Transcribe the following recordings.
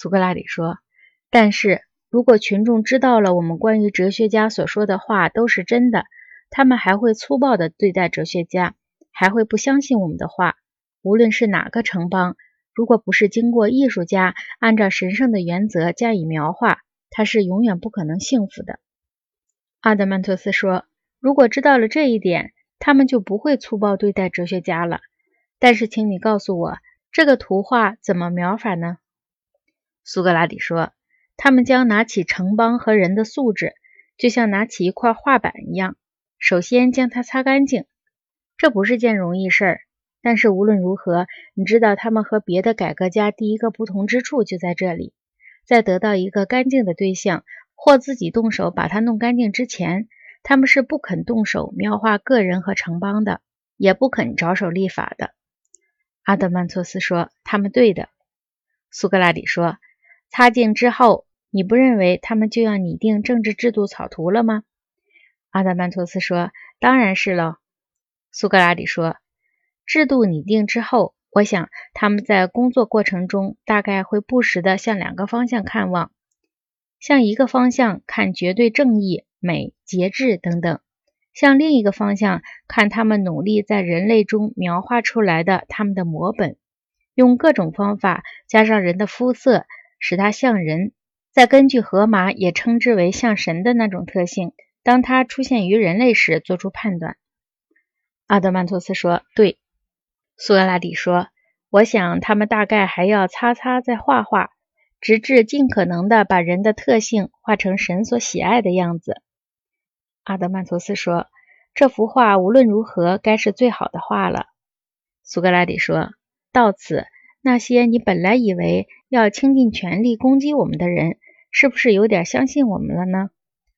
苏格拉底说：“但是如果群众知道了我们关于哲学家所说的话都是真的，他们还会粗暴地对待哲学家，还会不相信我们的话。无论是哪个城邦，如果不是经过艺术家按照神圣的原则加以描画，他是永远不可能幸福的。”阿德曼托斯说：“如果知道了这一点，他们就不会粗暴对待哲学家了。但是，请你告诉我，这个图画怎么描法呢？”苏格拉底说：“他们将拿起城邦和人的素质，就像拿起一块画板一样，首先将它擦干净。这不是件容易事儿。但是无论如何，你知道他们和别的改革家第一个不同之处就在这里，在得到一个干净的对象。”或自己动手把它弄干净之前，他们是不肯动手描画个人和城邦的，也不肯着手立法的。阿德曼托斯说：“他们对的。”苏格拉底说：“擦净之后，你不认为他们就要拟定政治制度草图了吗？”阿德曼托斯说：“当然是了。”苏格拉底说：“制度拟定之后，我想他们在工作过程中大概会不时地向两个方向看望。”向一个方向看绝对正义、美、节制等等；向另一个方向看他们努力在人类中描画出来的他们的模本，用各种方法加上人的肤色，使它像人；再根据荷马也称之为像神的那种特性，当它出现于人类时做出判断。阿德曼托斯说：“对。”苏格拉底说：“我想他们大概还要擦擦再画画。”直至尽可能的把人的特性画成神所喜爱的样子，阿德曼托斯说：“这幅画无论如何该是最好的画了。”苏格拉底说：“到此，那些你本来以为要倾尽全力攻击我们的人，是不是有点相信我们了呢？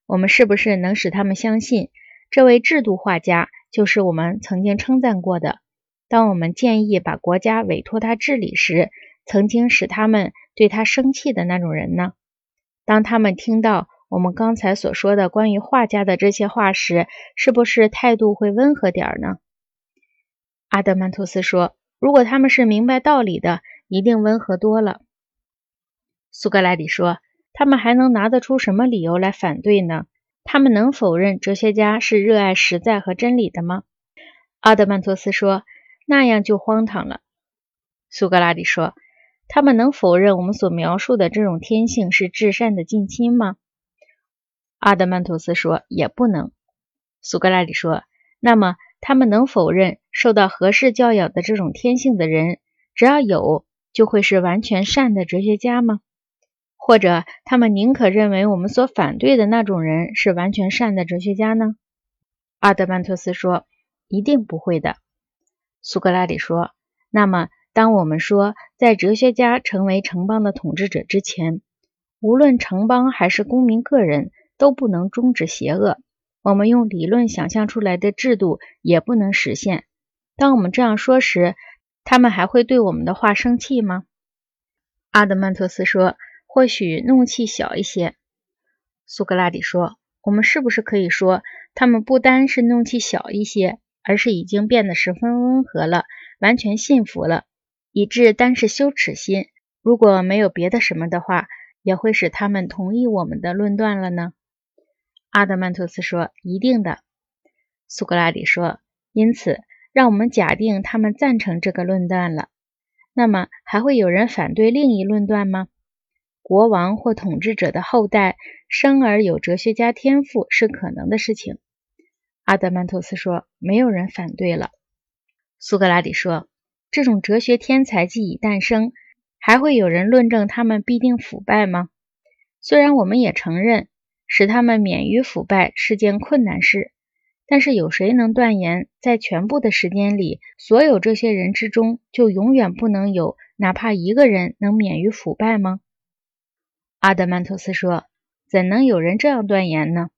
我们是不是能使他们相信，这位制度画家就是我们曾经称赞过的？当我们建议把国家委托他治理时，曾经使他们。”对他生气的那种人呢？当他们听到我们刚才所说的关于画家的这些话时，是不是态度会温和点儿呢？阿德曼托斯说：“如果他们是明白道理的，一定温和多了。”苏格拉底说：“他们还能拿得出什么理由来反对呢？他们能否认哲学家是热爱实在和真理的吗？”阿德曼托斯说：“那样就荒唐了。”苏格拉底说。他们能否认我们所描述的这种天性是至善的近亲吗？阿德曼托斯说：“也不能。”苏格拉底说：“那么，他们能否认受到合适教养的这种天性的人，只要有，就会是完全善的哲学家吗？或者，他们宁可认为我们所反对的那种人是完全善的哲学家呢？”阿德曼托斯说：“一定不会的。”苏格拉底说：“那么。”当我们说，在哲学家成为城邦的统治者之前，无论城邦还是公民个人都不能终止邪恶，我们用理论想象出来的制度也不能实现。当我们这样说时，他们还会对我们的话生气吗？阿德曼托斯说：“或许怒气小一些。”苏格拉底说：“我们是不是可以说，他们不单是怒气小一些，而是已经变得十分温和了，完全信服了？”以致单是羞耻心，如果没有别的什么的话，也会使他们同意我们的论断了呢？阿德曼托斯说：“一定的。”苏格拉底说：“因此，让我们假定他们赞成这个论断了。那么，还会有人反对另一论断吗？国王或统治者的后代生而有哲学家天赋是可能的事情。”阿德曼托斯说：“没有人反对了。”苏格拉底说。这种哲学天才既已诞生，还会有人论证他们必定腐败吗？虽然我们也承认使他们免于腐败是件困难事，但是有谁能断言，在全部的时间里，所有这些人之中，就永远不能有哪怕一个人能免于腐败吗？阿德曼托斯说：“怎能有人这样断言呢？”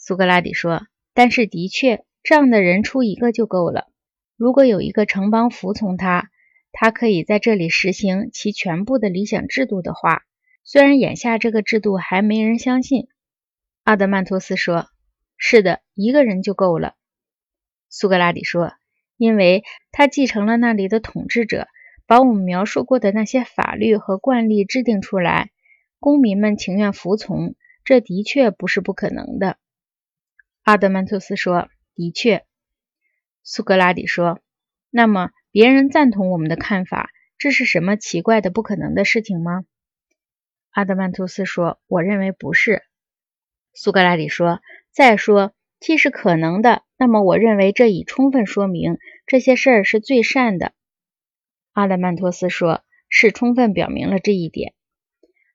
苏格拉底说：“但是的确，这样的人出一个就够了。”如果有一个城邦服从他，他可以在这里实行其全部的理想制度的话，虽然眼下这个制度还没人相信，阿德曼托斯说：“是的，一个人就够了。”苏格拉底说：“因为他继承了那里的统治者，把我们描述过的那些法律和惯例制定出来，公民们情愿服从，这的确不是不可能的。阿德曼托斯说：“的确。”苏格拉底说：“那么别人赞同我们的看法，这是什么奇怪的不可能的事情吗？”阿德曼托斯说：“我认为不是。”苏格拉底说：“再说，既是可能的，那么我认为这已充分说明这些事儿是最善的。”阿德曼托斯说：“是充分表明了这一点。”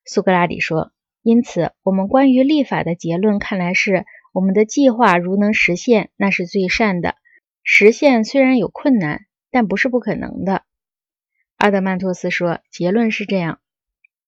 苏格拉底说：“因此，我们关于立法的结论看来是，我们的计划如能实现，那是最善的。实现虽然有困难，但不是不可能的。”阿德曼托斯说：“结论是这样，